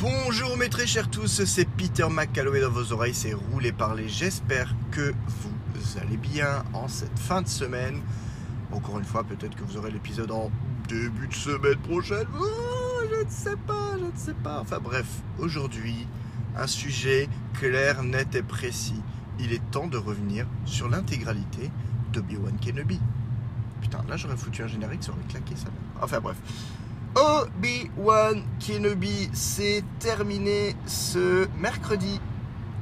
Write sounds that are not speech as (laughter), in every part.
Bonjour mes très chers tous, c'est Peter McCalloway dans vos oreilles, c'est Roulé Parler. J'espère que vous allez bien en cette fin de semaine. Encore une fois, peut-être que vous aurez l'épisode en début de semaine prochaine. Je ne sais pas, je ne sais pas. Enfin bref, aujourd'hui, un sujet clair, net et précis. Il est temps de revenir sur l'intégralité d'Obi-Wan Kenobi. Putain, là j'aurais foutu un générique, ça aurait claqué ça. Enfin bref. Obi-Wan Kenobi, c'est terminé ce mercredi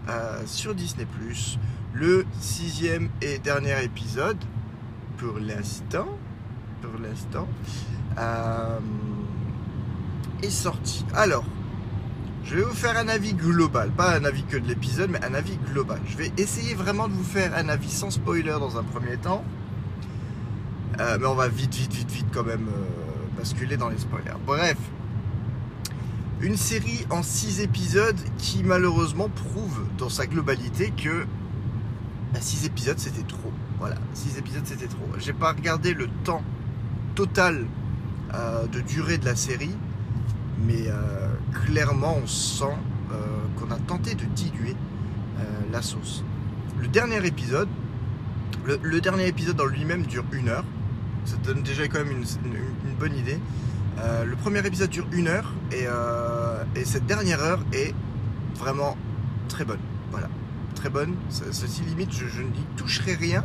euh, sur Disney ⁇ le sixième et dernier épisode, pour l'instant, pour l'instant, euh, est sorti. Alors, je vais vous faire un avis global, pas un avis que de l'épisode, mais un avis global. Je vais essayer vraiment de vous faire un avis sans spoiler dans un premier temps. Euh, mais on va vite, vite, vite, vite quand même basculer dans les spoilers. Bref, une série en 6 épisodes qui malheureusement prouve dans sa globalité que 6 bah, épisodes c'était trop. Voilà, 6 épisodes c'était trop. J'ai pas regardé le temps total euh, de durée de la série, mais euh, clairement on sent euh, qu'on a tenté de diluer la sauce. Le dernier épisode, le, dernier épisode en lui-même dure une heure. Ça donne déjà quand même une, bonne idée. Euh, le premier épisode dure une heure euh, et, cette dernière heure est vraiment très bonne. Voilà, très bonne. Ceci limite, je, je n'y toucherai rien.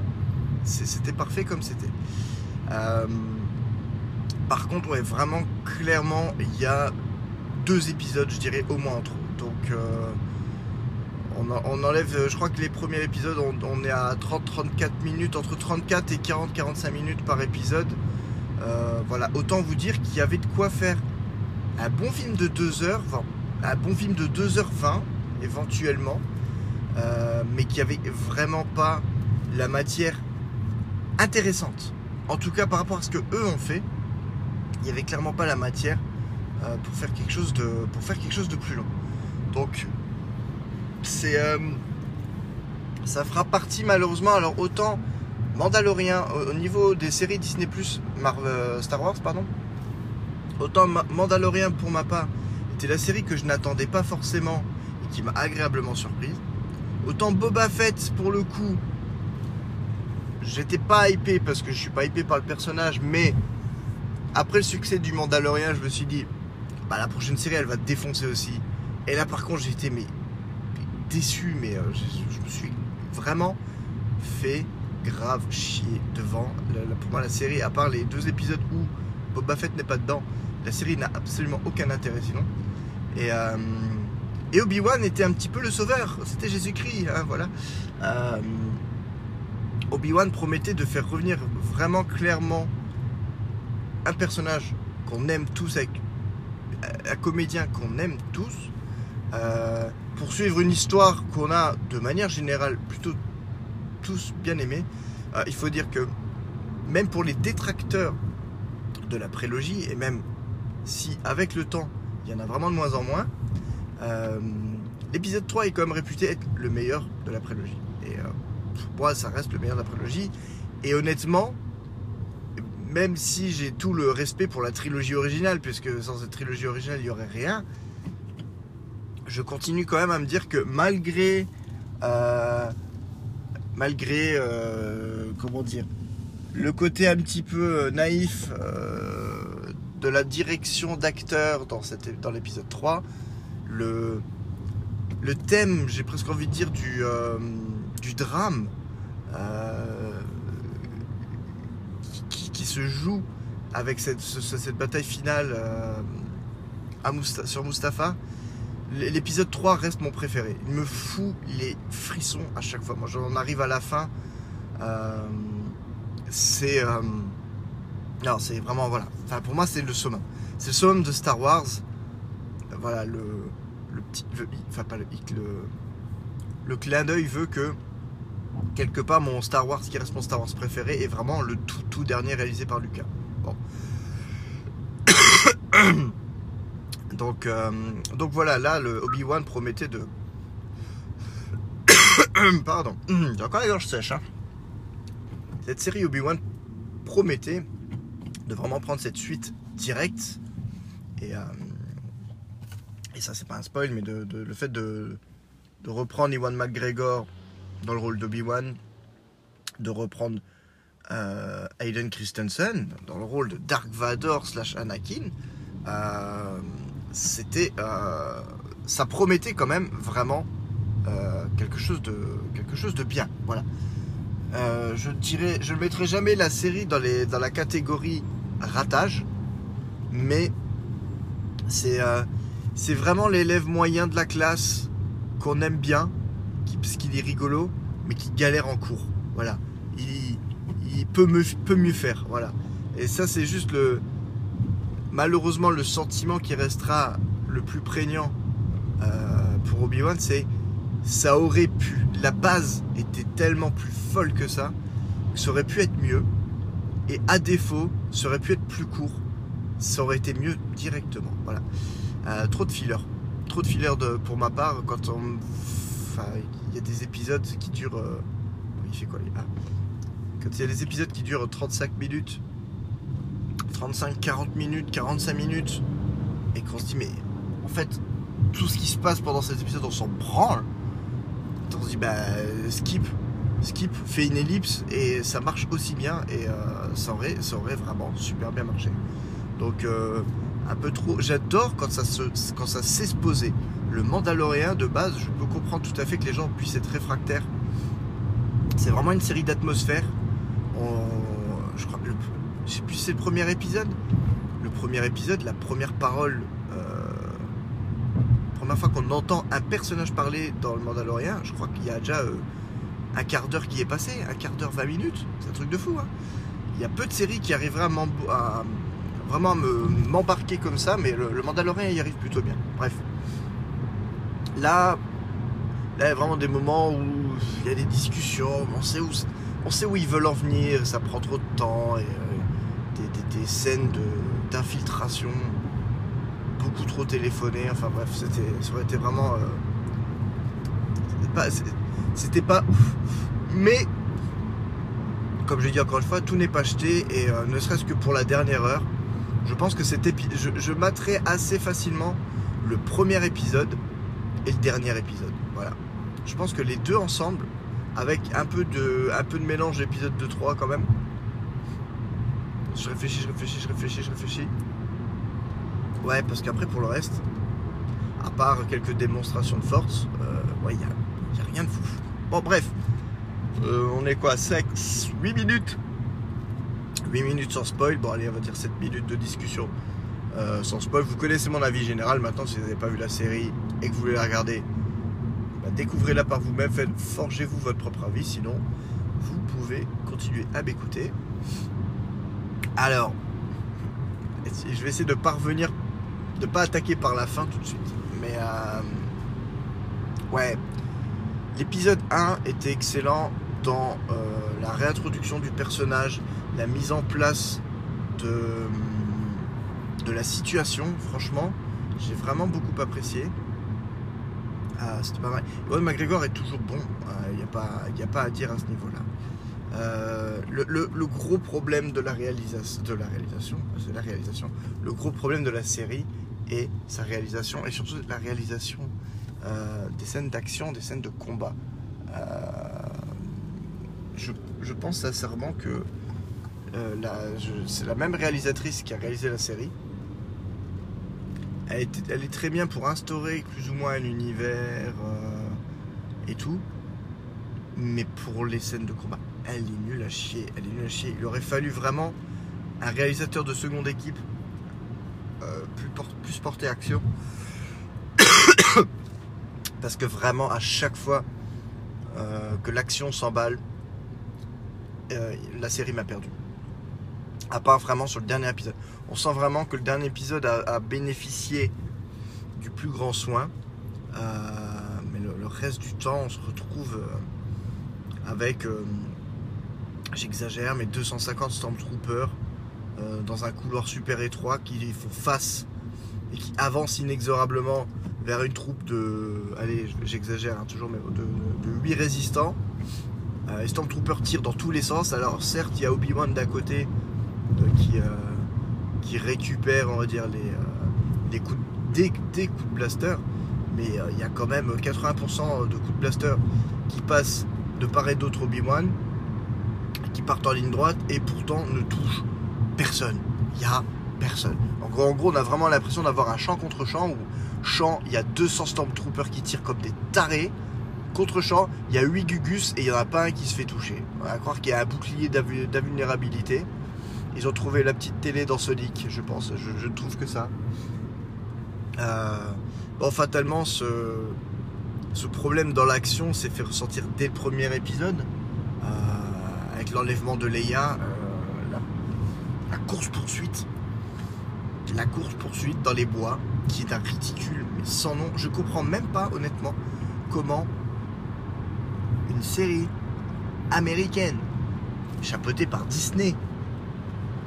C'était parfait comme c'était. Euh, par contre, ouais, vraiment clairement, il y a deux épisodes, je dirais, au moins en trop. Donc, on, enlève, je crois que les premiers épisodes, on, est à 30-34 minutes, entre 34 et 40-45 minutes par épisode. Euh, voilà, autant vous dire qu'il y avait de quoi faire un bon film de 2 heures, un bon film de 2h20 éventuellement, euh, mais qui avait vraiment pas la matière intéressante. En tout cas, par rapport à ce que eux ont fait, il n'y avait clairement pas la matière euh, pour faire quelque chose de pour faire quelque chose de plus long. Donc c'est euh, ça fera partie malheureusement. Alors autant Mandalorian au, niveau des séries Disney Plus, euh, Star Wars pardon. Autant Mandalorian pour ma part était la série que je n'attendais pas forcément et qui m'a agréablement surprise. Autant Boba Fett pour le coup, j'étais pas hypé parce que je suis pas hypé par le personnage, mais après le succès du Mandalorian, je me suis dit, bah la prochaine série elle va défoncer aussi. Et là par contre été mais déçu, mais euh, je, me suis vraiment fait grave chier devant. pour moi, la série, à part les deux épisodes où Boba Fett n'est pas dedans, la série n'a absolument aucun intérêt sinon. Et, euh, et Obi-Wan était un petit peu le sauveur, c'était Jésus-Christ, hein, voilà. Euh, Obi-Wan promettait de faire revenir vraiment clairement un personnage qu'on aime tous, avec un comédien qu'on aime tous, pour suivre une histoire qu'on a de manière générale plutôt tous bien aimé. Euh, il faut dire que même pour les détracteurs de la prélogie, et même si avec le temps il y en a vraiment de moins en moins, euh, l'épisode 3 est quand même réputé être le meilleur de la prélogie. Et pour moi, ça reste le meilleur de la prélogie. Et honnêtement, même si j'ai tout le respect pour la trilogie originale, puisque sans cette trilogie originale, il n'y aurait rien, je continue quand même à me dire que malgré, euh, malgré, euh, comment dire, le côté un petit peu euh, naïf de la direction d'acteur dans, l'épisode 3, le, le thème, j'ai presque envie de dire, du, du drame qui, se joue avec cette, bataille finale sur Mustapha, L'épisode 3 reste mon préféré. Il me fout les frissons à chaque fois. Moi, j'en arrive à la fin. Euh, c'est. Euh, non, c'est vraiment. Voilà. Enfin, pour moi, c'est le summum. C'est le summum de Star Wars. Voilà, le, le petit. enfin, pas le Le, le clin d'œil veut que, quelque part, mon Star Wars, qui reste mon Star Wars préféré, est vraiment le tout, tout dernier réalisé par Lucas. Bon. Donc, euh, donc voilà, là, le Obi-Wan promettait de. (coughs) Pardon, (coughs) j'ai encore la gorge sèche. Hein. Cette série Obi-Wan promettait de vraiment prendre cette suite directe et, euh, et ça c'est pas un spoil, mais de, le fait de, de reprendre Iwan McGregor dans le rôle d'Obi-Wan, de reprendre euh, Hayden Christensen dans le rôle de Dark Vador slash Anakin, euh, c'était, euh, ça promettait quand même vraiment euh, quelque chose de quelque chose de bien. Voilà. Euh, je dirais, je ne mettrai jamais la série dans les dans la catégorie ratage, mais c'est c'est vraiment l'élève moyen de la classe qu'on aime bien, qui, parce qu'il est rigolo, mais qui galère en cours. Voilà. Il, peut, peut mieux faire. Voilà. Et ça, c'est juste le. Malheureusement, le sentiment qui restera le plus prégnant euh, pour Obi-Wan, c'est ça aurait pu. La base était tellement plus folle que ça, que ça aurait pu être mieux. Et à défaut, ça aurait pu être plus court. Ça aurait été mieux directement. Voilà. Euh, trop de fillers. Trop de fillers pour ma part. Quand il y a des épisodes qui durent. Il fait quoi Ah. Quand il y a des épisodes qui durent 35 minutes, 35, 40 minutes, 45 minutes, et qu'on se dit, mais en fait, tout ce qui se passe pendant cet épisode, on s'en branle. On se dit, bah, skip, skip, fais une ellipse, et ça marche aussi bien, et euh, ça, aurait, vraiment super bien marché. Donc, euh, un peu trop. J'adore quand ça, se, quand. Le Mandalorian, de base, je peux comprendre tout à fait que les gens puissent être réfractaires. C'est vraiment une série d'atmosphère. On- Je crois, je sais plus c'est le premier épisode. Le premier épisode, la première parole, euh, première fois qu'on entend un personnage parler dans le Mandalorian, je crois qu'il y a déjà euh, un quart d'heure qui est passé, un quart d'heure, 20 minutes. C'est un truc de fou. hein. Il y a peu de séries qui arriveraient à, à vraiment me- m'embarquer comme ça, mais le, Mandalorian y arrive plutôt bien. Bref. Là, là, il y a vraiment des moments où il y a des discussions, on sait où, ils veulent en venir, ça prend trop de temps, euh, des, scènes d'infiltration, beaucoup trop téléphonées, enfin bref, c'était, ça aurait été vraiment. euh, c'était pas. Mais, comme je l'ai dit encore une fois, tout n'est pas acheté, et euh, ne serait-ce que pour la dernière heure, je pense que cet épi- je, je assez facilement le premier épisode et le dernier épisode. Voilà. Je pense que les deux ensemble, avec un peu de, un peu de mélange épisode 2-3 quand même. Je réfléchis, je réfléchis, je réfléchis, je réfléchis. Ouais, parce qu'après pour le reste, à part quelques démonstrations de force, euh, ouais, il n'y a, rien de fou. Bon, bref. Euh, on est quoi 5, 8 minutes? 8 minutes sans spoil. Bon, allez, on va dire 7 minutes de discussion euh, sans spoil. Vous connaissez mon avis général. Maintenant, si vous n'avez pas vu la série et que vous voulez la regarder, bah, découvrez-la par vous-même. Forgez-vous votre propre avis. Sinon, vous pouvez continuer à m'écouter. Alors, je vais essayer de parvenir, de pas attaquer par la fin tout de suite. Mais euh, ouais, l'épisode 1 était excellent dans euh, la réintroduction du personnage, la mise en place de, de la situation. Franchement, j'ai vraiment beaucoup apprécié. Ah, C'était pas mal. Ewan McGregor est toujours bon. Il n'y a, pas- y a pas à dire à ce niveau-là. Euh, le, gros problème de la réalisation, c'est la réalisation. Le gros problème de la série est sa réalisation et surtout la réalisation euh, des scènes d'action, des scènes de combat. Euh, je, pense sincèrement que c'est la même réalisatrice qui a réalisé la série. Elle, est- elle est très bien pour instaurer plus ou moins un univers et tout. Mais pour les scènes de combat, elle est nulle à chier. Elle est nulle à chier. Il aurait fallu vraiment un réalisateur de seconde équipe euh, plus, por- plus porté action. (coughs) Parce que vraiment, à chaque fois euh, que l'action s'emballe, euh, la série m'a perdu. À part vraiment sur le dernier épisode. On sent vraiment que le dernier épisode a, bénéficié du plus grand soin. Mais le, reste du temps, on se retrouve avec, j'exagère, mais 250 Stormtroopers euh, dans un couloir super étroit qui font face et qui avancent inexorablement vers une troupe de, allez, j'exagère hein, toujours, mais de, de 8 résistants. Euh, les Stormtroopers tirent dans tous les sens. Alors certes, il y a Obi-Wan d'à côté euh, qui, récupère, on va dire, les, des, des coups de blaster, mais il y a quand même 80% de coups de blaster qui passent de part et d'autre Obi-Wan, qui partent en ligne droite et pourtant ne touchent personne. Il y a personne. En gros, en gros, on a vraiment l'impression d'avoir un champ contre champ où champ, il y a 200 Stormtroopers qui tirent comme des tarés. Contre champ, il y a 8 Gugus et il n'y en a pas un qui se fait toucher. On va croire qu'il y a un bouclier d'invulnérabilité. Ils ont trouvé la petite télé dans Sonic, je pense. Je, trouve que ça. Euh, bon, fatalement, ce, ce problème dans l'action s'est fait ressentir dès le premier épisode. Euh, l'enlèvement de Leia, euh, la, la course-poursuite. La course-poursuite dans les bois, qui est un ridicule, mais sans nom. Je comprends même pas, honnêtement, comment une série américaine, chapeautée par Disney,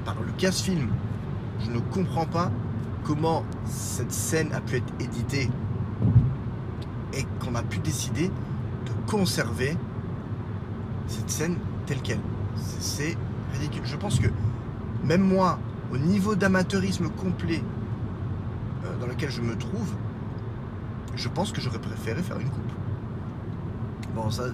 par Lucasfilm, je ne comprends pas comment cette scène a pu être éditée et qu'on a pu décider de conserver cette scène telle qu'elle. C'est- ridicule. Je pense que même moi, au niveau d'amateurisme complet euh, dans lequel je me trouve, je pense que j'aurais préféré faire une coupe. Bon, ça,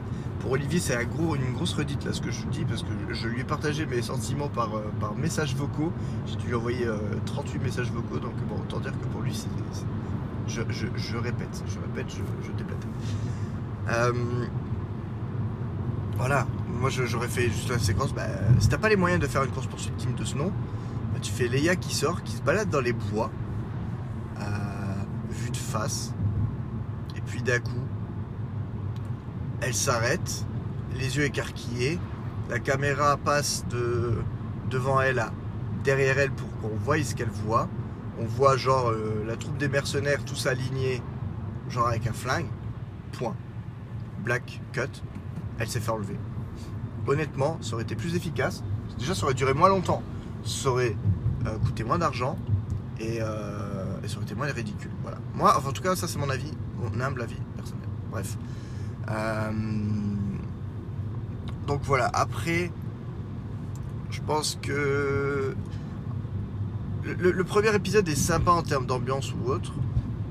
pour Olivier, c'est une grosse redite là ce que je dis parce que je, lui ai partagé mes sentiments par, euh, par messages vocaux. J'ai dû lui envoyer euh, 38 messages vocaux, donc bon, autant dire que pour lui, c'est. Je, je- répète, je répète, je, je déblatère. Euh, voilà, moi j'aurais fait juste la séquence. Bah, si t'as pas les moyens de faire une course poursuite digne de ce nom, bah, tu fais Leia qui sort, qui se balade dans les bois, euh, vue de face, et puis d'un coup, elle s'arrête, les yeux écarquillés, la caméra passe de devant elle à derrière elle pour qu'on voie ce qu'elle voit. On voit genre euh, la troupe des mercenaires tous alignés, genre avec un flingue. Point. Black cut. Elle s'est fait enlever. Honnêtement, ça aurait été plus efficace. Déjà, ça aurait duré moins longtemps. Ça aurait euh, coûté moins d'argent et, euh, et ça aurait été moins ridicule. Voilà. Moi, enfin, en tout cas, ça c'est mon avis, mon humble avis personnel. Bref. Euh, donc voilà. Après, je pense que le premier épisode est sympa en termes d'ambiance ou autre.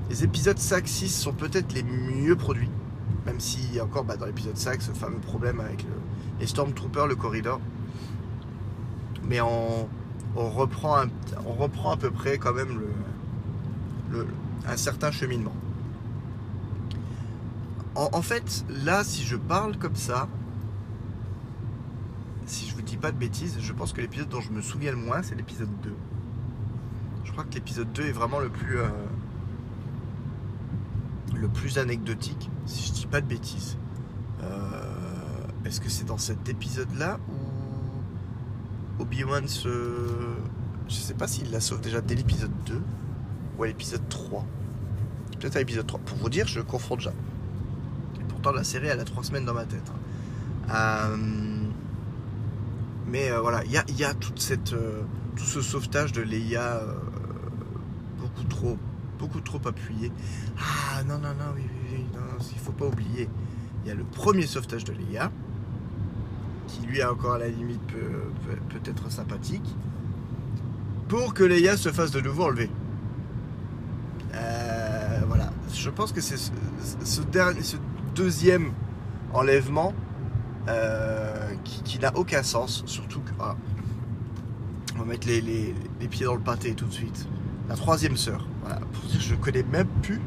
Les épisodes 5-6 sont peut-être les mieux produits. Même si, encore bah, dans l'épisode 5, ce fameux problème avec le- les Stormtroopers, le corridor. Mais on, reprend à peu près quand même un certain cheminement. En, en fait, là, si je parle comme ça, si je vous dis pas de bêtises, je pense que l'épisode dont je me souviens le moins, c'est l'épisode 2. Je crois que l'épisode 2 est vraiment le plus euh, le plus anecdotique, si je dis pas de bêtises. Euh, Est-ce que c'est dans cet épisode-là où Obi-Wan se... Je sais pas s'il la sauve déjà dès l'épisode 2 ou à l'épisode 3. Peut-être à l'épisode 3. Pour vous dire, je confonds déjà. Et pourtant, la série, elle a 3 semaines dans ma tête. hein. Euh, Mais euh, voilà, il y a, toute cette, euh, tout ce sauvetage de Leia beaucoup trop beaucoup trop appuyé. Ah non, non, non, oui, oui, oui, non, il faut pas oublier. Il y a le premier sauvetage de Leia, lui encore à la limite peut, peut, être sympathique, pour que Leia se fasse de nouveau enlever. Euh, voilà, je pense que c'est ce, dernier, ce deuxième enlèvement euh, qui, qui n'a aucun sens, surtout que. ah, on va mettre les, les- les pieds dans le pâté tout de suite. La troisième sœur. Voilà, je connais même plus.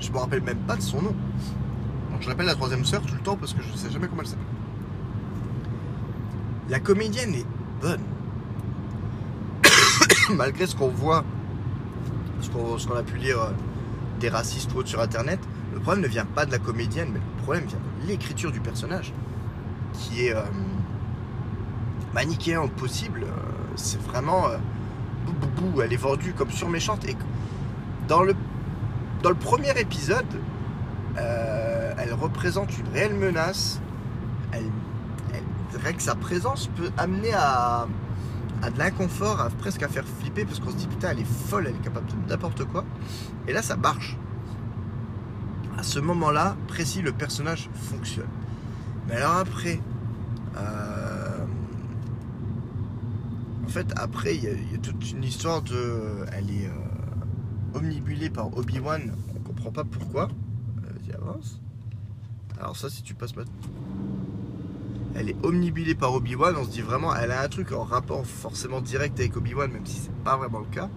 Je me rappelle même pas de son nom. Donc je l'appelle la troisième sœur tout le temps parce que je sais jamais comment elle s'appelle. La comédienne est bonne. (coughs) Malgré ce qu'on voit, ce qu'on a pu lire euh, des racistes ou autres sur internet, le problème ne vient pas de la comédienne, mais le problème vient de l'écriture du personnage, qui est euh, manichéen au possible. Euh, C'est vraiment. euh, bou, bou, bou, elle est vendue comme surméchante. Et dans le, dans le premier épisode, euh, elle représente une réelle menace. Elle, rien que sa présence peut amener à, de l'inconfort, à presque à faire flipper, parce qu'on se dit putain, elle est folle, elle est capable de n'importe quoi. Et là, ça marche. À ce moment-là, précis, le personnage fonctionne. Mais alors après, euh, en fait, après, il y, a- toute une histoire de. Elle est. euh, omnibulée par Obi-Wan. On comprend pas pourquoi. Vas-y, avance. Alors ça, si tu passes maintenant. Elle est omnibulée par Obi-Wan. On se dit vraiment, elle a un truc en rapport forcément direct avec Obi-Wan, même si c'est pas vraiment le cas.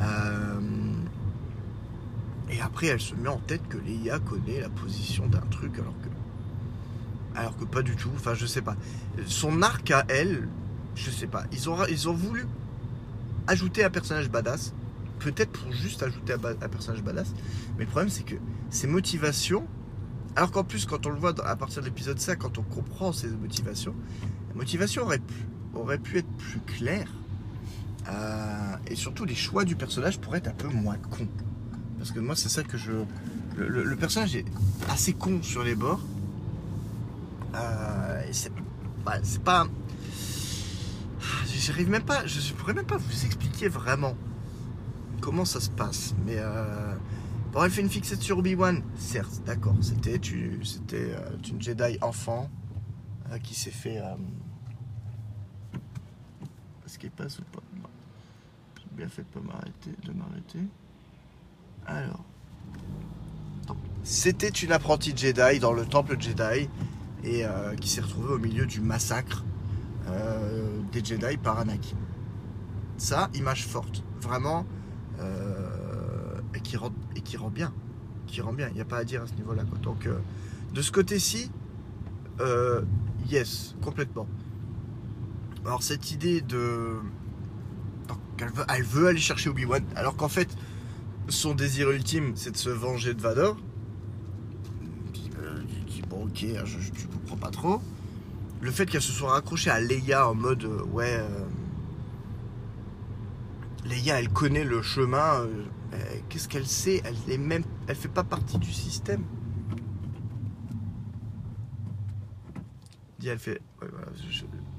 Euh, Et après, elle se met en tête que Leia connaît la position d'un truc, alors que, alors que pas du tout. Enfin, je sais pas. Son arc à elle, je sais pas. Ils ont, voulu ajouter un personnage badass, peut-être pour juste ajouter un personnage badass. Mais le problème, c'est que ses motivations, alors qu'en plus, quand on le voit à partir de l'épisode 5, quand on comprend ses motivations, la motivation aurait pu, être plus claire. Euh, et surtout, les choix du personnage pourraient être un peu moins cons. Parce que moi, c'est ça que je. Le, personnage est assez con sur les bords. Euh, c'est bah, pas. J'arrive même pas. Je, je pourrais même pas vous expliquer vraiment comment ça se passe. Mais. Euh, elle fait une fixette sur Obi-Wan. Certes, d'accord. C'était c'était, euh, une Jedi enfant euh, qui s'est fait. euh, Est-ce qu'elle passe ou pas? J'ai bien fait de pas m'arrêter, de m'arrêter. Alors. C'était une apprentie Jedi dans le temple Jedi et euh, qui s'est retrouvée au milieu du massacre des Jedi par Anakin. Ça, image forte, vraiment, et, qui rend, et qui rend bien, qui rend bien. Il n'y a pas à dire à ce niveau-là. Donc, euh, de ce côté-ci, euh, yes, complètement. Alors cette idée de, donc, elle veut, elle veut aller chercher Obi-Wan, alors qu'en fait, son désir ultime, c'est de se venger de Vador. Euh, tu dis, bon, ok, je, je, tu comprends pas trop. Le fait qu'elle se soit raccrochée à Leia en mode, euh, ouais, euh, Leia, elle connaît le chemin. euh, euh, Qu'est-ce qu'elle sait? Elle est même, elle fait pas partie du système. Elle fait,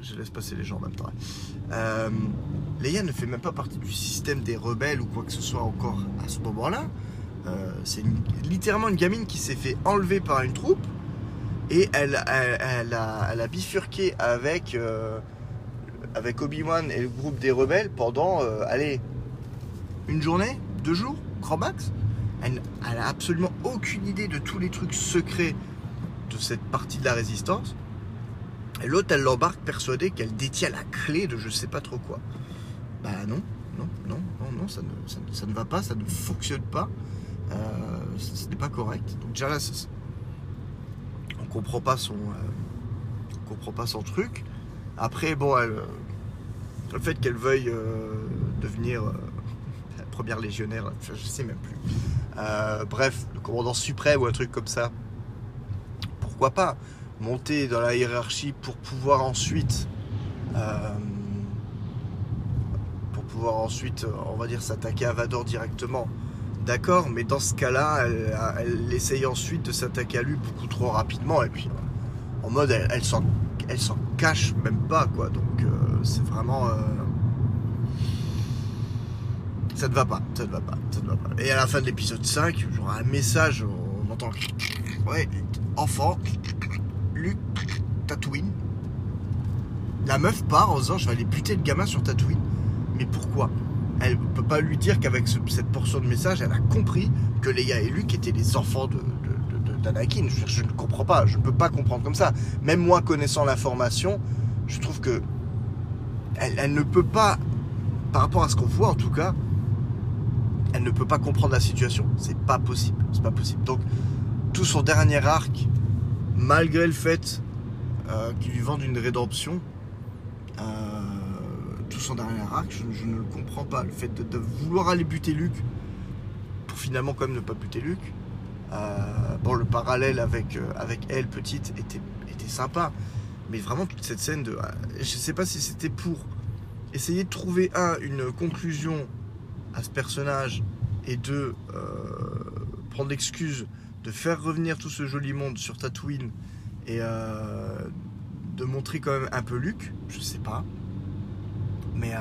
je, laisse passer les gens en même temps. Euh, Leia ne fait même pas partie du système des rebelles ou quoi que ce soit encore à ce moment-là. Euh, c'est littéralement une gamine qui s'est fait enlever par une troupe et elle, elle, a, bifurqué avec, euh, avec Obi-Wan et le groupe des rebelles pendant, allez, une journée, deux jours, grand max. Elle, elle a absolument aucune idée de tous les trucs secrets de cette partie de la résistance. Et l'autre, elle l'embarque persuadée qu'elle détient la clé de je sais pas trop quoi. Bah non, non, non, non, non, ça ne, ça, ne- va pas, ça ne fonctionne pas. Euh, ce n'est pas correct. Donc déjà là, on comprend pas son, euh, on comprend pas son truc. Après, bon, euh, le fait qu'elle veuille devenir première légionnaire, je, je sais même plus. Euh, bref, le commandant suprême ou un truc comme ça. Pourquoi pas monter dans la hiérarchie pour pouvoir ensuite euh, on va dire s'attaquer à Vador directement d'accord mais dans ce cas là elle, essaye ensuite de s'attaquer à lui beaucoup trop rapidement et puis en mode elle, s'en cache même pas quoi donc euh, c'est vraiment ça ne va pas ça ne va pas ça ne va pas et à la fin de l'épisode 5 j'aurai un message on entend ouais enfant Luke, Tatooine. La meuf part en disant je vais aller buter le gamin sur Tatooine. Mais pourquoi? Elle peut pas lui dire qu'avec ce- cette portion de message, elle a compris que Leia et Luke étaient les enfants de, d'Anakin. Je, je ne comprends pas, je ne peux pas comprendre comme ça. Même moi, connaissant l'information, je trouve que elle ne peut pas, par rapport à ce qu'on voit en tout cas, elle ne peut pas comprendre la situation. C'est pas possible. C'est pas possible. Donc, tout son dernier arc, malgré le fait euh, qu'ils lui vendent une rédemption, euh, tout son dernier arc, je, ne le comprends pas. Le fait de, vouloir aller buter Luke, pour finalement quand même ne pas buter Luke. Euh, bon, le parallèle avec, euh, elle, petite, était, sympa. Mais vraiment, toute cette scène de. Je sais pas si c'était pour essayer de trouver, un, une conclusion à ce personnage, et deux, euh, prendre l'excuse de faire revenir tout ce joli monde sur Tatooine et euh, de montrer quand même un peu Luke, je sais pas. Mais euh,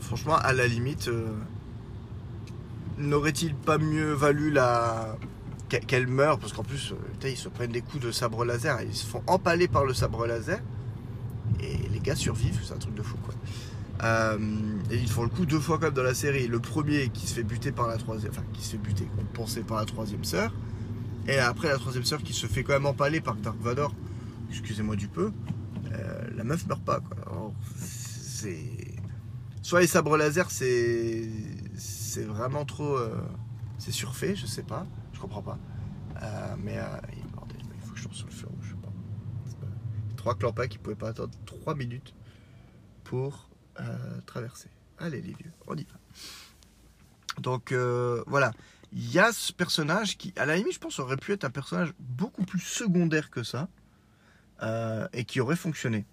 franchement, à la limite, n'aurait-il pas mieux valu la qu'e- qu'elle meure? Parce qu'en plus, ils se prennent des coups de sabre laser, ils se font empaler par le sabre laser, et les gars survivent, c'est un truc de fou quoi. Euh, et ils font le coup deux fois comme dans la série. Le premier qui se fait buter par la troisième, enfin qui se fait buter, pensait par la troisième sœur. Et après la troisième sœur qui se fait quand même empaler par Dark Vador. Excusez-moi du peu. Euh, la meuf meurt pas quoi. Alors, c'est soit les sabres laser c'est c'est vraiment trop euh, c'est surfait, je sais pas, je comprends pas. Euh, mais il faut que je tombe sur le feu rouge. pas. Trois clampas qui pouvaient pas attendre trois minutes pour traverser. Allez les vieux, on y va. Donc voilà, il y a ce personnage qui, à la limite, je pense, aurait pu être un personnage beaucoup plus secondaire que ça euh, et qui aurait fonctionné.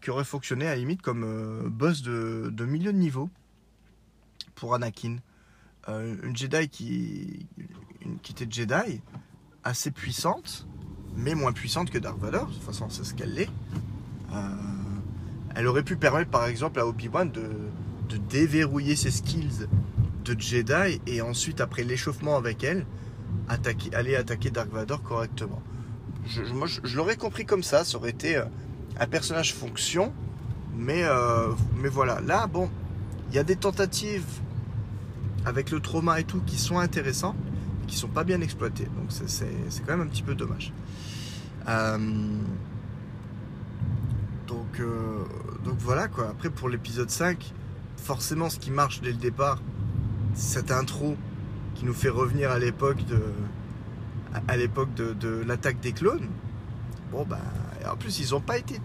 Qui aurait fonctionné à la limite comme euh, boss de, milieu de niveau pour Anakin. Euh, une Jedi qui, une, qui était Jedi, assez puissante, mais moins puissante que Dark Vador. De toute façon, c'est ce qu'elle est. elle aurait pu permettre, par exemple, à Obi-Wan de, déverrouiller ses skills de Jedi et ensuite, après l'échauffement avec elle, aller attaquer Dark Vador correctement. Je, je, l'aurais compris comme ça, ça aurait été euh, un personnage fonction, mais, euh, mais voilà. Là, bon, il y a des tentatives avec le trauma et tout qui sont intéressants, mais qui sont pas bien exploitées. Donc c'est quand même un petit peu dommage. Euh, donc, donc voilà quoi. Après pour l'épisode 5, forcément ce qui marche dès le départ, cette intro qui nous fait revenir à l'époque de l'époque de, l'attaque des clones. Bon bah en plus ils n'ont pas été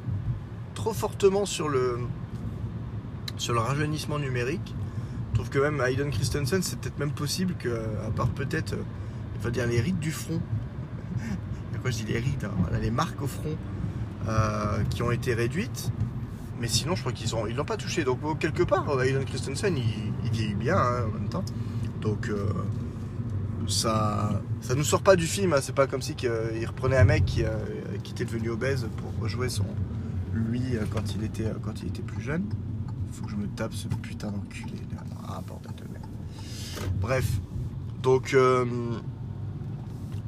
trop fortement sur le sur le rajeunissement numérique. Je trouve que même Hayden Christensen c'est peut-être même possible que à part peut-être euh, dire les rides du front. (laughs) Quoi je dis les rides, hein, les marques au front euh, qui ont été réduites. Mais sinon, je crois qu'ils ont, ils l'ont pas touché. Donc quelque part, Hayden Christensen, il, il vieillit bien hein, en même temps. Donc euh, ça, ça nous sort pas du film. Hein. C'est pas comme si qu'il reprenait un mec qui, euh, était devenu obèse pour rejouer son lui euh, quand il était quand il était plus jeune. Faut que je me tape ce putain d'enculé. Ah bordel de merde. Bref, donc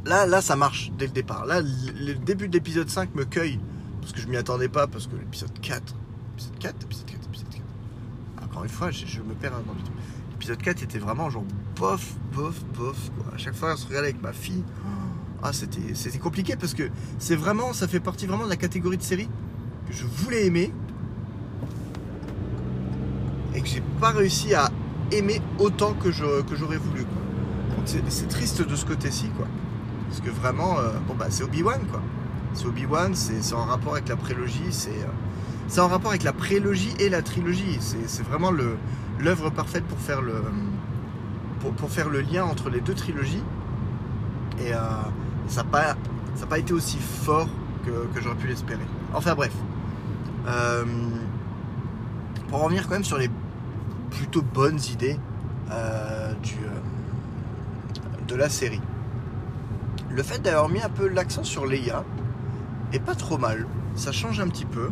là, là, ça marche dès le départ. Là, le début de l'épisode 5 me cueille parce que je m'y attendais pas parce que l'épisode 4 Épisode 4, épisode 4, épisode 4. Encore une fois, je, me perds dans le. L'épisode 4 était vraiment genre bof, bof, bof. Quoi. À chaque fois, on se regardait avec ma fille. Ah, c'était, compliqué parce que c'est vraiment, ça fait partie vraiment de la catégorie de série que je voulais aimer et que j'ai pas réussi à aimer autant que, que j'aurais voulu. C'est, triste de ce côté-ci, quoi. Parce que vraiment, euh, bon bah c'est Obi-Wan, quoi. C'est Obi-Wan, c'est, en rapport avec la prélogie, c'est. Euh, c'est en rapport avec la prélogie et la trilogie. C'est vraiment l'œuvre parfaite pour faire, le, pour, faire le lien entre les deux trilogies. Et euh, ça n'a pas, été aussi fort que, j'aurais pu l'espérer. Enfin bref. Euh, pour revenir quand même sur les plutôt bonnes idées euh, de la série. Le fait d'avoir mis un peu l'accent sur Leia pas trop mal. Ça change un petit peu.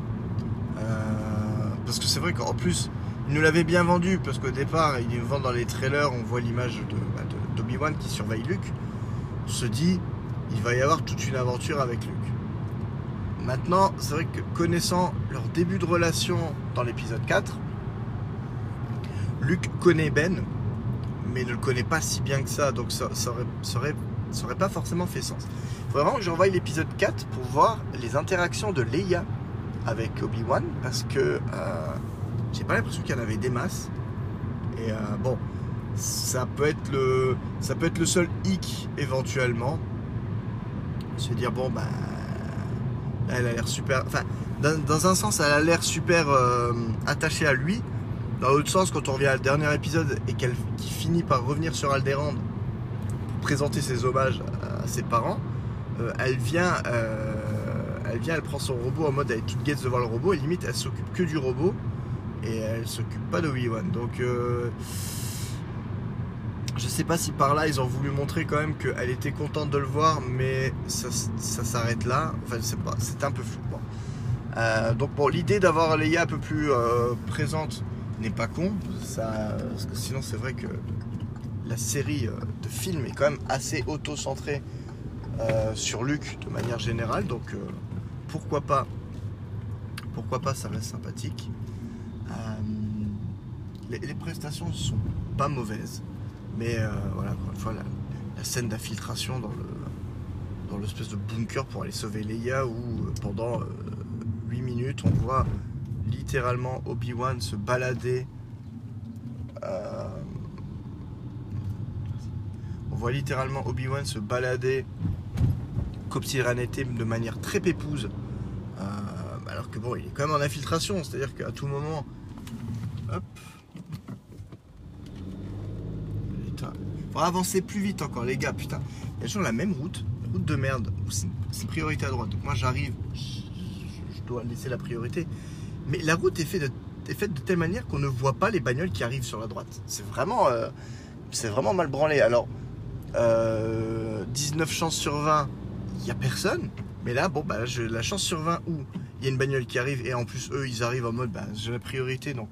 Euh, parce que c'est vrai qu'en plus, il nous l'avait bien vendu, parce qu'au départ, il nous vend dans les trailers, on voit l'image de, bah, d'Obi-Wan qui surveille Luke. On se dit, il va y avoir toute une aventure avec Luke. Maintenant, c'est vrai que connaissant leur début de relation dans l'épisode 4, Luke connaît Ben, mais ne le connaît pas si bien que ça, donc ça, ça, aurait, pas forcément fait sens. Vraiment que j'envoie l'épisode 4 pour voir les interactions de Leia avec Obi-Wan parce que euh, j'ai pas l'impression qu'il y en avait des masses. Et euh, bon, ça peut être le ça peut être le seul hic éventuellement. Se dire bon bah elle a l'air super. Enfin, dans, un sens, elle a l'air super euh, attachée à lui. Dans l'autre sens, quand on revient le dernier épisode et qu'elle qui finit par revenir sur Alderaan pour présenter ses hommages à, ses parents, elle vient elle vient, elle prend son robot en mode elle est toute gaze devant le robot et limite elle s'occupe que du robot et elle s'occupe pas de Obi-Wan. Donc euh, je sais pas si par là ils ont voulu montrer quand même qu'elle était contente de le voir, mais ça, s'arrête là. Enfin, je sais pas, c'est un peu flou. Euh, donc bon, l'idée d'avoir Leia un peu plus euh, présente n'est pas con, ça, parce que sinon c'est vrai que la série de films est quand même assez auto-centrée sur Luke de manière générale, donc pourquoi pas Pourquoi pas Ça reste sympathique. Euh, les, prestations sont pas mauvaises. Mais euh, voilà, encore une fois, la, scène d'infiltration dans le dans l'espèce de bunker pour aller sauver Leia où euh, pendant euh, 8 minutes on voit littéralement Obi-Wan se balader. euh, on voit littéralement Obi-Wan se balader était de manière très pépouse. Euh, alors que bon, il est quand même en infiltration, c'est-à-dire qu'à tout moment. Hop. Putain. Faudra avancer plus vite encore, les gars, putain. Il y a toujours la même route, route de merde. C'est priorité à droite. Donc moi j'arrive, je, dois laisser la priorité. Mais la route est faite de, de telle manière qu'on ne voit pas les bagnoles qui arrivent sur la droite. C'est vraiment, euh, c'est vraiment mal branlé. Alors, euh, 19 chances sur 20, il n'y a personne. Mais là, bon, bah, j'ai la chance sur 20 où il y a une bagnole qui arrive et en plus, eux, ils arrivent en mode, bah, j'ai la priorité, donc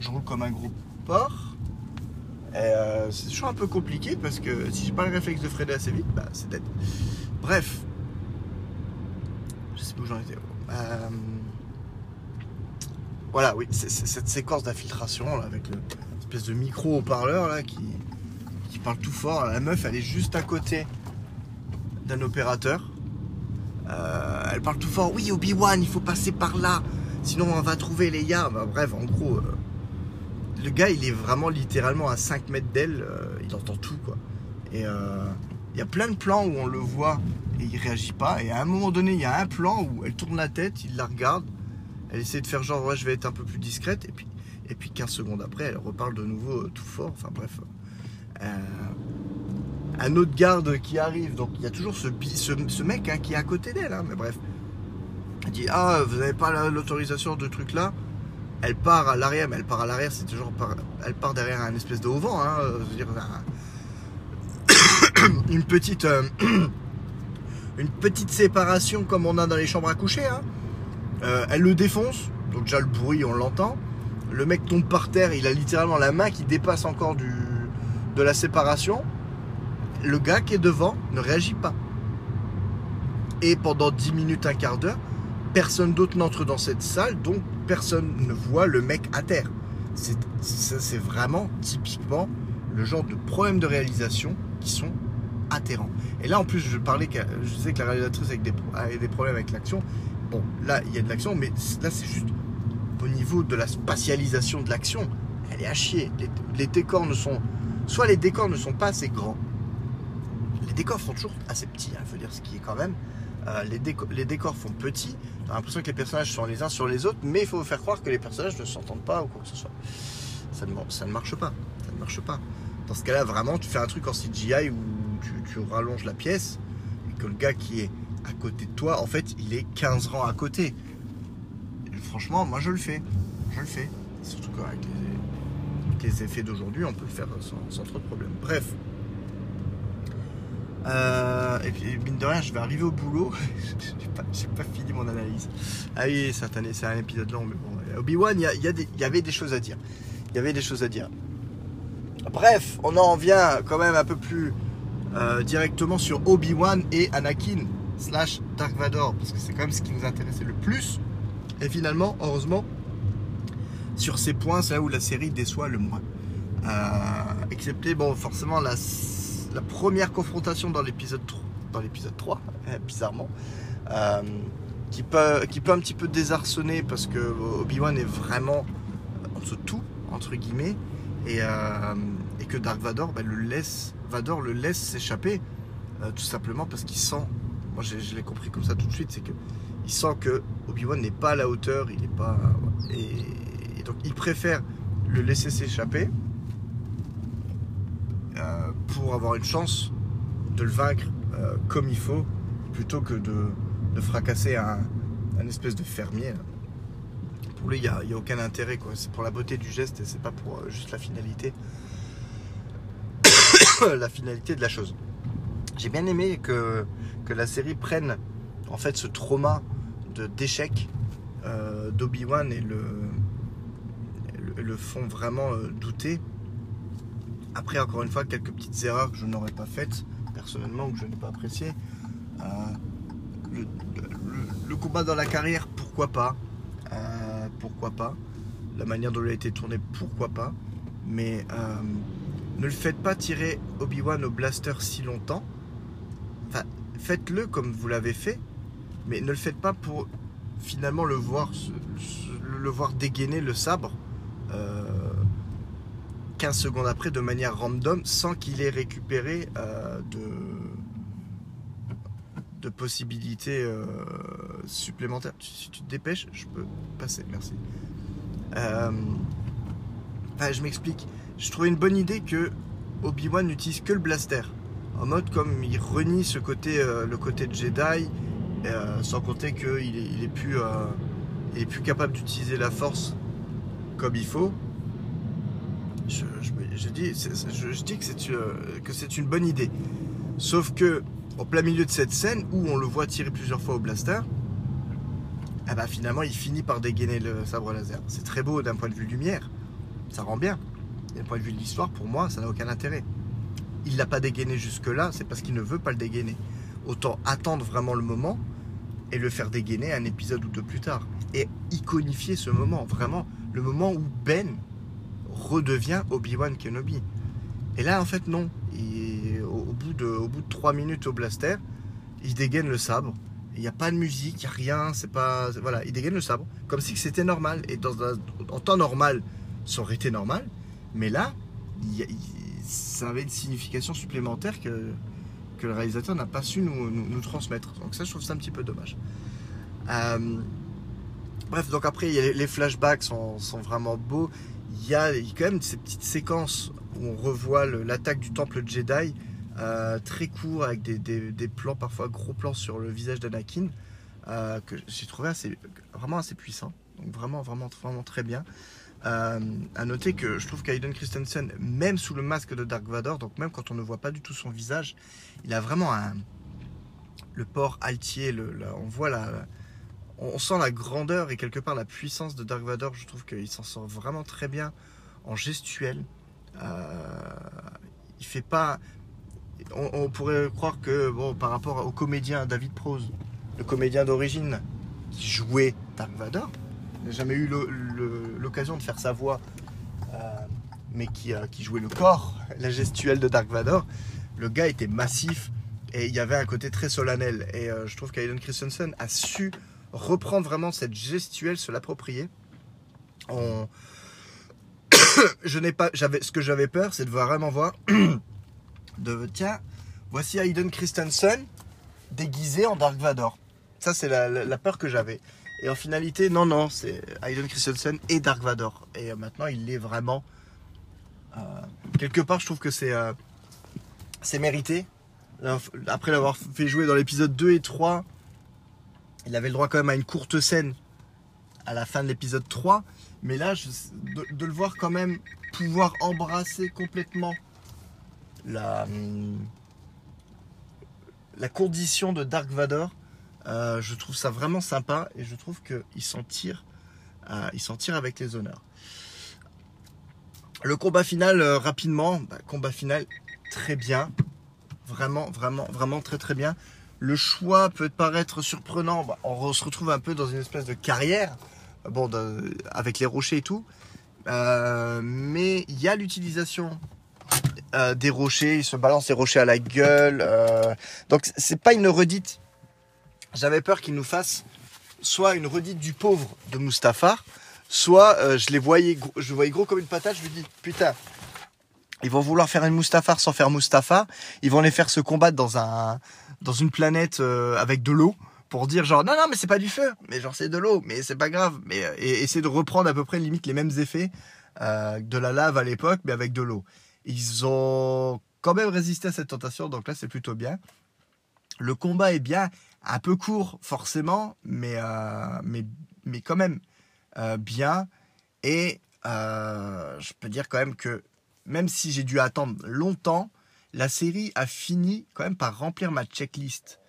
je roule comme un gros porc. Euh, c'est toujours un peu compliqué parce que si j'ai pas le réflexe de freiner assez vite, bah, c'est dead. Bref. Je sais pas où j'en étais. Euh, Voilà, oui, c'est cette séquence d'infiltration avec le espèce de micro haut-parleur là qui, qui parle tout fort. La meuf, elle est juste à côté d'un opérateur. Euh, elle parle tout fort. Oui, Obi-Wan, il faut passer par là. Sinon, on va trouver Leia. Bah, bref, en gros, euh, le gars, il est vraiment littéralement à 5 mètres d'elle. euh, il entend tout, quoi. Et il y a plein de plans où on le voit et il réagit pas. Et à un moment donné, il y a un plan où elle tourne la tête, il la regarde. Elle essaie de faire genre, ouais, je vais être un peu plus discrète. Et puis, et puis 15 secondes après, elle reparle de nouveau tout fort. Enfin, bref. Un autre garde qui arrive. Donc il y a toujours ce, mec hein, qui est à côté d'elle. hein, mais bref. Elle dit Ah, vous n'avez pas la- l'autorisation de truc là Elle part à l'arrière, mais elle part à l'arrière, c'est toujours elle part derrière un espèce de haut-vent. Hein, euh, dire, un- (coughs) une petite. euh, (coughs) une petite séparation comme on a dans les chambres à coucher. hein. Euh, elle le défonce, donc déjà le bruit on l'entend. Le mec tombe par terre, il a littéralement la main qui dépasse encore de la séparation le gars qui est devant ne réagit pas. Et pendant 10 minutes, un quart d'heure, personne d'autre n'entre dans cette salle, donc personne ne voit le mec à terre. C'est vraiment typiquement le genre de problème de réalisation qui sont atterrants. Et là, en plus, je parlais, que- je disais que la réalisatrice avait des, avait des problèmes avec l'action. Bon, là, il y a de l'action, mais là, c'est juste au niveau de la spatialisation de l'action. Elle est à chier. Les décors ne sont, soit les décors ne sont pas assez grands, les décors font toujours assez petits, il faut dire ce qui est quand même. Euh, les, les décors font petits, t'as l'impression que les personnages sont les uns sur les autres, mais il faut faire croire que les personnages ne s'entendent pas ou quoi que ce soit. Ça ne, marche pas. Ça ne marche pas. Dans ce cas-là, vraiment, tu fais un truc en CGI où tu, rallonges la pièce et que le gars qui est à côté de toi, en fait, il est 15 rangs à côté. Franchement, moi je le fais. Je le fais. Surtout qu'avec les, effets d'aujourd'hui, on peut le faire sans, sans trop de problème. Bref. Euh, et puis, mine de rien, je vais arriver au boulot. (laughs) j'ai pas, pas fini mon analyse. Ah oui, c'est un, épisode long, mais bon. Obi-Wan, il y, y y avait des choses à dire. Il y avait des choses à dire. Bref, on en vient quand même un peu plus euh, directement sur Obi-Wan et Anakin slash Dark Vador, parce que c'est quand même ce qui nous intéressait le plus. Et finalement, heureusement, sur ces points, c'est là où la série déçoit le moins. Euh, excepté, bon, forcément, la, la première confrontation dans l'épisode 3, dans l'épisode 3 euh, (laughs) bizarrement, euh, qui, peut, qui peut un petit peu désarçonner parce que Obi-Wan est vraiment en dessous de tout, entre guillemets, et, euh, et que Dark Vador bah, le laisse, Vador le laisse s'échapper, euh, tout simplement parce qu'il sent, moi je l'ai compris comme ça tout de suite, c'est que il sent que Obi-Wan n'est pas à la hauteur, il n'est pas. Et, donc il préfère le laisser s'échapper euh, pour avoir une chance de le vaincre euh, comme il faut, plutôt que de, fracasser un, un espèce de fermier. Pour lui, il n'y a, aucun intérêt. C'est pour la beauté du geste et c'est pas pour euh, juste la finalité. (coughs) la finalité de la chose. J'ai bien aimé que, la série prenne en fait ce trauma d'échec euh, d'Obi-Wan et le, le, font vraiment euh, douter. Après, encore une fois, quelques petites erreurs que je n'aurais pas faites, personnellement, que je n'ai pas appréciées. Euh, le, combat dans la carrière, pourquoi pas Euh, Pourquoi pas La manière dont il a été tourné, pourquoi pas mais euh, ne le faites pas tirer Obi-Wan au blaster si longtemps. Enfin, faites-le comme vous l'avez fait, mais ne le faites pas pour finalement le voir, dégainer le sabre 15 secondes après de manière random sans qu'il ait récupéré euh, de, possibilités euh, supplémentaires. Si tu te dépêches, je peux passer, merci. Euh, je m'explique. Je trouvais une bonne idée que Obi-Wan n'utilise que le blaster. En mode comme il renie le côté Jedi, sans compter qu'il est, est plus capable d'utiliser la force comme il faut je, dis, euh, que c'est une bonne idée. Sauf que au plein milieu de cette scène où on le voit tirer plusieurs fois au blaster, ben finalement il finit par dégainer le sabre laser. C'est très beau d'un point de vue lumière, ça rend bien. D'un point de vue de l'histoire, pour moi, ça n'a aucun intérêt. Il l'a pas dégainé jusque-là, c'est parce qu'il ne veut pas le dégainer. Autant attendre vraiment le moment et le faire dégainer un épisode ou deux plus tard. Et iconifier ce moment, vraiment le moment où Ben redevient Obi-Wan Kenobi. Et là, en fait, non. au, bout de, au bout de 3 minutes au blaster, il dégaine le sabre. Il n'y a pas de musique, il n'y a rien. C'est pas, voilà, il dégaine le sabre. Comme si c'était normal. Et dans en temps normal, ça aurait été normal. Mais là, ça avait une signification supplémentaire que, que le réalisateur n'a pas su nous, nous, transmettre. Donc ça, je trouve ça un petit peu dommage. Euh, bref, donc après, les flashbacks sont, sont vraiment beaux il y a quand même ces petites séquences où on revoit l'attaque du temple Jedi, euh, très court, avec des, plans, parfois gros plans sur le visage d'Anakin, euh, que j'ai trouvé vraiment assez puissant. Donc vraiment, vraiment, vraiment très bien. Euh, à noter que je trouve qu'Aiden Christensen, même sous le masque de Dark Vador, donc même quand on ne voit pas du tout son visage, il a vraiment le port altier, on voit la, on sent la grandeur et quelque part la puissance de Dark Vador. Je trouve qu'il s'en sort vraiment très bien en gestuel. Euh, il fait pas. On, pourrait croire que, bon, par rapport au comédien David Prose, le comédien d'origine qui jouait Dark Vador, n'a jamais eu l'occasion de faire sa voix, euh, mais qui, qui jouait le corps, (laughs) la gestuelle de Dark Vador. Le gars était massif et il y avait un côté très solennel. Et euh, je trouve qu'Aiden Christensen a su reprendre vraiment cette gestuelle, se l'approprier. (coughs) Je n'ai pas, ce que j'avais peur, c'est de vraiment voir, (coughs) de tiens, voici Hayden Christensen déguisé en Dark Vador. Ça, c'est la, peur que j'avais. Et en finalité, non, non, c'est Hayden Christensen et Dark Vador. Et euh, maintenant, il l'est vraiment. Euh, quelque part, je trouve que c'est euh, c'est mérité. Après l'avoir fait jouer dans l'épisode 2 et 3, il avait le droit quand même à une courte scène à la fin de l'épisode 3. Mais là, de, le voir quand même pouvoir embrasser complètement la, hum, condition de Dark Vador, euh, je trouve ça vraiment sympa et je trouve qu'il s'en tire, euh, s'en tire avec les honneurs. Le combat final, euh, rapidement, bah, combat final très bien, vraiment, vraiment, vraiment très très bien le choix peut paraître surprenant. Bah, on se retrouve un peu dans une espèce de carrière, bon, avec les rochers et tout. Euh, mais il y a l'utilisation euh, des rochers, il se balance les rochers à la gueule. Euh, donc c'est pas une redite. J'avais peur qu'il nous fasse soit une redite du pauvre de Mustapha, soit je les voyais, je voyais gros comme une patate. Je me dis putain, ils vont vouloir faire une Mustapha sans faire Mustapha. Ils vont les faire se combattre dans un dans une planète euh, avec de l'eau pour dire genre non non mais c'est pas du feu. Mais genre c'est de l'eau mais c'est pas grave. Mais euh, et essayer de reprendre à peu près limite les mêmes effets euh, de la lave à l'époque mais avec de l'eau. Ils ont quand même résisté à cette tentation donc là c'est plutôt bien. Le combat est bien un peu court forcément mais mais mais quand même bien. Et je peux dire quand même que même si j'ai dû attendre longtemps la série a fini quand même par remplir ma checklist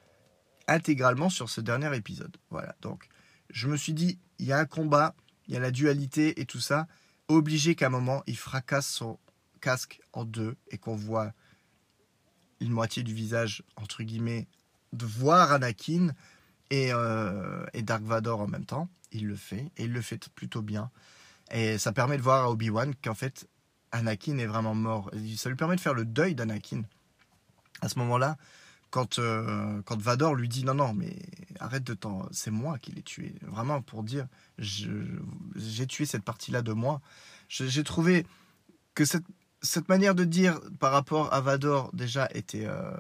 intégralement sur ce dernier épisode. Voilà, donc je me suis dit, il y a un combat, il y a la dualité et tout ça, obligé qu'à un moment, il fracasse son casque en deux et qu'on voit une moitié du visage, entre guillemets, de voir Anakin et, euh, et Dark Vador en même temps. Il le fait, et il le fait plutôt bien. Et ça permet de voir à Obi-Wan qu'en fait, Anakin est vraiment mort. Ça lui permet de faire le deuil d'Anakin. À ce moment-là, quand, euh, quand Vador lui dit non, non, mais arrête de t'en. C'est moi qui l'ai tué. Vraiment pour dire j'ai tué cette partie-là de moi. J'ai trouvé que cette, cette manière de dire par rapport à Vador déjà était, euh,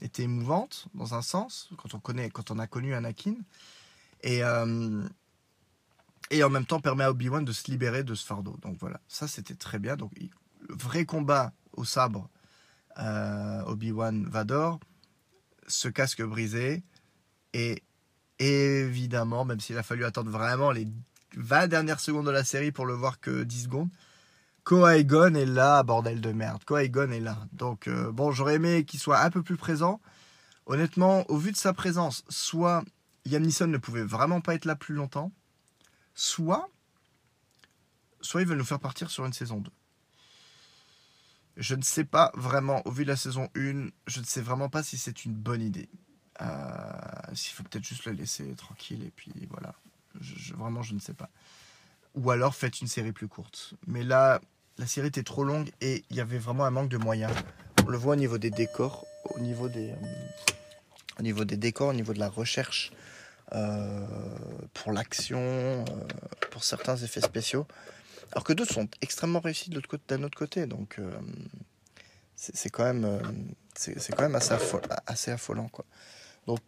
était émouvante dans un sens quand on connaît quand on a connu Anakin et euh, et en même temps permet à Obi-Wan de se libérer de ce fardeau. Donc voilà, ça c'était très bien. Donc vrai combat au sabre euh, Obi-Wan Vador, ce casque brisé et évidemment, même s'il a fallu attendre vraiment les 20 dernières secondes de la série pour le voir que 10 secondes, Ko-Aigon est là, bordel de merde. Ko-Aigon est là. Donc, euh, bon, j'aurais aimé qu'il soit un peu plus présent. Honnêtement, au vu de sa présence, soit Liam Neeson ne pouvait vraiment pas être là plus longtemps, soit, soit ils veulent nous faire partir sur une saison 2. Je ne sais pas vraiment, au vu de la saison 1, je ne sais vraiment pas si c'est une bonne idée. Euh, S'il faut peut-être juste le laisser tranquille et puis voilà. Vraiment, je ne sais pas. Ou alors faites une série plus courte. Mais là, la série était trop longue et il y avait vraiment un manque de moyens. On le voit au niveau des décors, au niveau des, euh, au niveau des décors, au niveau de la recherche pour l'action, euh, pour certains effets spéciaux. Alors que d'autres sont extrêmement réussis d'un autre côté. Donc c'est quand même, c'est quand même assez, affolant quoi. Donc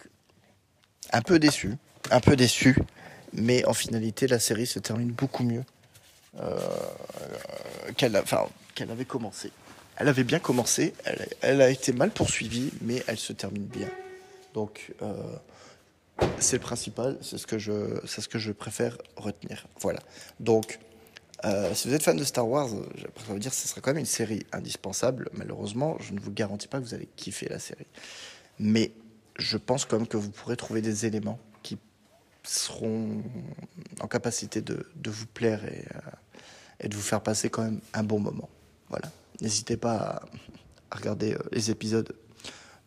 un peu déçu, un peu déçu, mais en finalité la série se termine beaucoup mieux euh, qu'elle avait commencé. Elle avait bien commencé, elle, a été mal poursuivie, mais elle se termine bien. Donc, euh, c'est le principal, c'est ce, que je, ce que je préfère retenir. Voilà. Donc, euh, si vous êtes fan de Star Wars, je préfère vous dire que ce sera quand même une série indispensable. Malheureusement, je ne vous garantis pas que vous allez kiffer la série. Mais je pense quand même que vous pourrez trouver des éléments seront en capacité de, de vous plaire et, euh, et, de vous faire passer quand même un bon moment. Voilà. N'hésitez pas à, regarder euh, les épisodes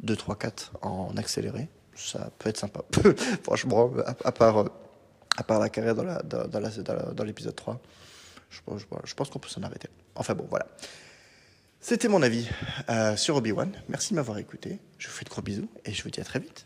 2, 3, 4 en accéléré. Ça peut être sympa. (laughs) Franchement, à, part, euh, à part la carrière dans, dans, l'épisode 3, je, je, je pense qu'on peut s'en arrêter. Enfin bon, voilà. C'était mon avis euh, sur Obi-Wan. Merci de m'avoir écouté. Je vous fais de gros bisous et je vous dis à très vite.